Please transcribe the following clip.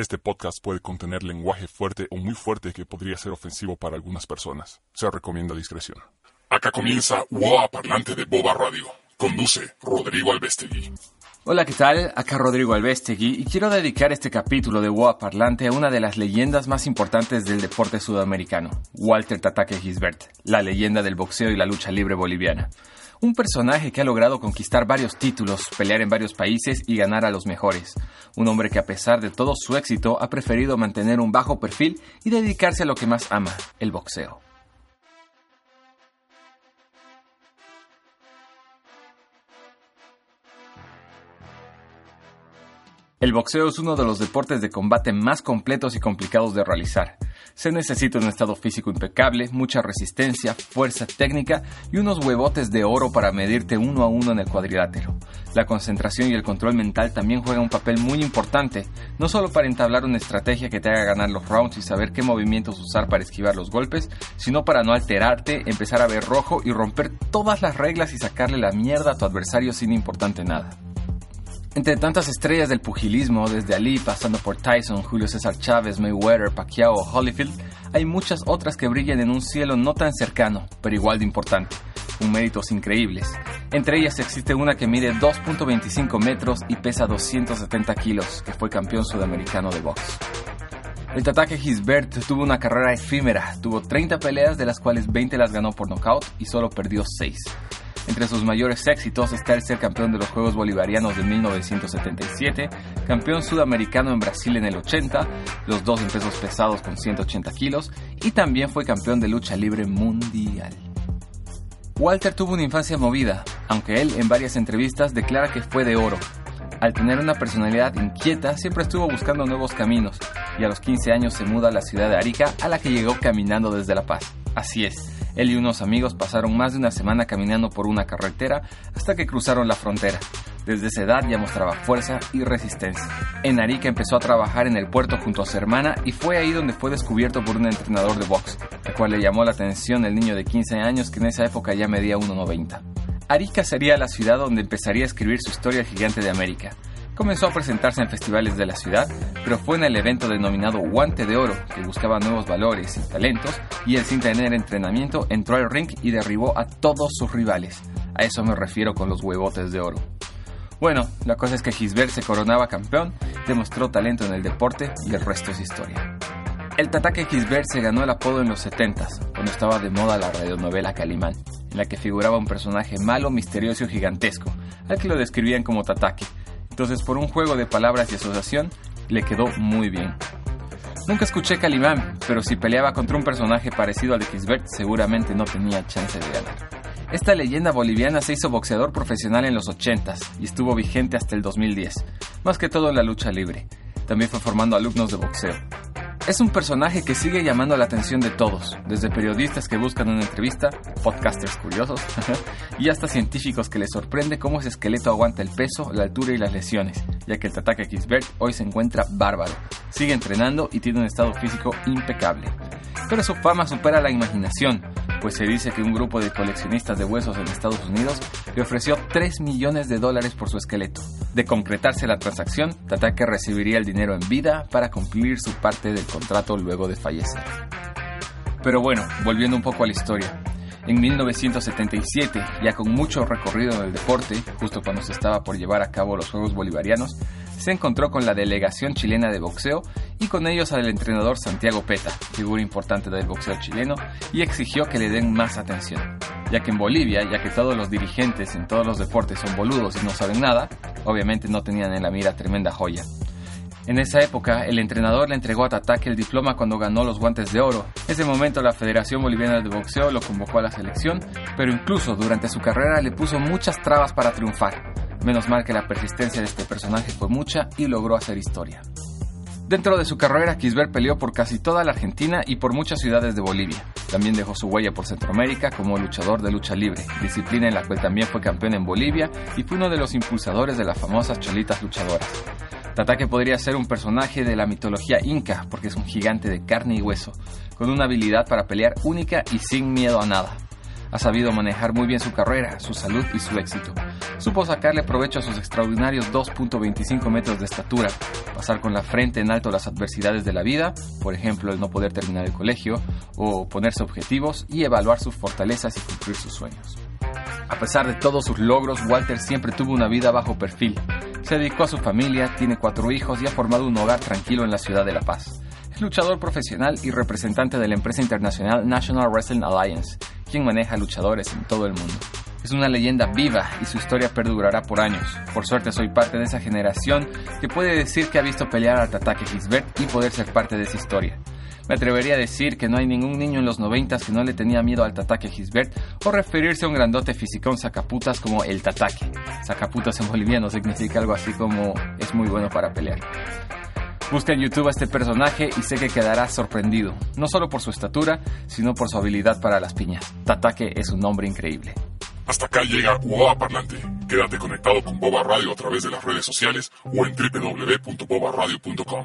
Este podcast puede contener lenguaje fuerte o muy fuerte que podría ser ofensivo para algunas personas. Se recomienda discreción. Acá comienza WOA Parlante de Boba Radio. Conduce Rodrigo Albestegui. Hola, ¿qué tal? Acá Rodrigo Albestegui y quiero dedicar este capítulo de WOA Parlante a una de las leyendas más importantes del deporte sudamericano, Walter Tataque Gisbert, la leyenda del boxeo y la lucha libre boliviana. Un personaje que ha logrado conquistar varios títulos, pelear en varios países y ganar a los mejores. Un hombre que a pesar de todo su éxito ha preferido mantener un bajo perfil y dedicarse a lo que más ama, el boxeo. El boxeo es uno de los deportes de combate más completos y complicados de realizar. Se necesita un estado físico impecable, mucha resistencia, fuerza técnica y unos huevotes de oro para medirte uno a uno en el cuadrilátero. La concentración y el control mental también juegan un papel muy importante, no solo para entablar una estrategia que te haga ganar los rounds y saber qué movimientos usar para esquivar los golpes, sino para no alterarte, empezar a ver rojo y romper todas las reglas y sacarle la mierda a tu adversario sin importarte nada. Entre tantas estrellas del pugilismo, desde Ali pasando por Tyson, Julio César Chávez, Mayweather, Pacquiao o Holyfield, hay muchas otras que brillan en un cielo no tan cercano, pero igual de importante, con méritos increíbles. Entre ellas existe una que mide 2.25 metros y pesa 270 kilos, que fue campeón sudamericano de box. El Tatake Gisbert tuvo una carrera efímera, tuvo 30 peleas de las cuales 20 las ganó por nocaut y solo perdió 6. Entre sus mayores éxitos está el ser campeón de los Juegos Bolivarianos de 1977, campeón sudamericano en Brasil en el 80, los dos en pesos pesados con 180 kilos, y también fue campeón de lucha libre mundial. Walter tuvo una infancia movida, aunque él en varias entrevistas declara que fue de oro. Al tener una personalidad inquieta, siempre estuvo buscando nuevos caminos, y a los 15 años se muda a la ciudad de Arica, a la que llegó caminando desde La Paz. Así es, él y unos amigos pasaron más de una semana caminando por una carretera hasta que cruzaron la frontera. Desde esa edad ya mostraba fuerza y resistencia. En Arica empezó a trabajar en el puerto junto a su hermana y fue ahí donde fue descubierto por un entrenador de box, el cual le llamó la atención el niño de 15 años que en esa época ya medía 1,90. Arica sería la ciudad donde empezaría a escribir su historia gigante de América. Comenzó a presentarse en festivales de la ciudad, pero fue en el evento denominado Guante de Oro, que buscaba nuevos valores y talentos, y él sin tener entrenamiento entró al ring y derribó a todos sus rivales. A eso me refiero con los huevotes de oro. Bueno, la cosa es que Gisbert se coronaba campeón, demostró talento en el deporte y el resto es historia. El Tatake Gisbert se ganó el apodo en los 70s, cuando estaba de moda la radionovela Calimán, en la que figuraba un personaje malo, misterioso y gigantesco, al que lo describían como Tatake, entonces, por un juego de palabras y asociación, le quedó muy bien. Nunca escuché Calimán, pero si peleaba contra un personaje parecido al de Kisbert, seguramente no tenía chance de ganar. Esta leyenda boliviana se hizo boxeador profesional en los 80s y estuvo vigente hasta el 2010, más que todo en la lucha libre. También fue formando alumnos de boxeo. Es un personaje que sigue llamando la atención de todos, desde periodistas que buscan una entrevista, podcasters curiosos y hasta científicos que les sorprende cómo ese esqueleto aguanta el peso, la altura y las lesiones, ya que el Tatake Kisbert hoy se encuentra bárbaro, sigue entrenando y tiene un estado físico impecable. Pero su fama supera la imaginación, pues se dice que un grupo de coleccionistas de huesos en Estados Unidos le ofreció 3 millones de dólares por su esqueleto. De concretarse la transacción, Tatake recibiría el dinero en vida para cumplir su parte del contrato luego de fallecer. Pero bueno, volviendo un poco a la historia. En 1977, ya con mucho recorrido en el deporte, justo cuando se estaba por llevar a cabo los Juegos Bolivarianos, se encontró con la delegación chilena de boxeo y con ellos al entrenador Santiago Peta, figura importante del boxeo chileno, y exigió que le den más atención. Ya que en Bolivia, ya que todos los dirigentes en todos los deportes son boludos y no saben nada, obviamente no tenían en la mira tremenda joya. En esa época, el entrenador le entregó a Tatake el diploma cuando ganó los guantes de oro. Ese momento, la Federación Boliviana de Boxeo lo convocó a la selección, pero incluso durante su carrera le puso muchas trabas para triunfar. Menos mal que la persistencia de este personaje fue mucha y logró hacer historia. Dentro de su carrera, Kisbert peleó por casi toda la Argentina y por muchas ciudades de Bolivia. También dejó su huella por Centroamérica como luchador de lucha libre, disciplina en la cual también fue campeón en Bolivia y fue uno de los impulsadores de las famosas cholitas luchadoras. Tatake podría ser un personaje de la mitología inca porque es un gigante de carne y hueso, con una habilidad para pelear única y sin miedo a nada. Ha sabido manejar muy bien su carrera, su salud y su éxito. supo sacarle provecho a sus extraordinarios 2.25 metros de estatura, pasar con la frente en alto las adversidades de la vida, por ejemplo el no poder terminar el colegio, o ponerse objetivos y evaluar sus fortalezas y cumplir sus sueños. A pesar de todos sus logros, Walter siempre tuvo una vida bajo perfil. Se dedicó a su familia, tiene cuatro hijos y ha formado un hogar tranquilo en la ciudad de La Paz. Es luchador profesional y representante de la empresa internacional National Wrestling Alliance, quien maneja luchadores en todo el mundo. Es una leyenda viva y su historia perdurará por años. Por suerte soy parte de esa generación que puede decir que ha visto pelear al Tatake Gisbert y poder ser parte de esa historia. Me atrevería a decir que no hay ningún niño en los noventas que no le tenía miedo al Tatake Gisbert o referirse a un grandote fisicón sacaputas como el Tatake. Sacaputas en boliviano significa algo así como es muy bueno para pelear. Busca en YouTube a este personaje y sé que quedará sorprendido, no solo por su estatura, sino por su habilidad para las piñas. Tatake es un nombre increíble. Hasta acá llega UOA Parlante. Quédate conectado con Boba Radio a través de las redes sociales o en www.bobaradio.com.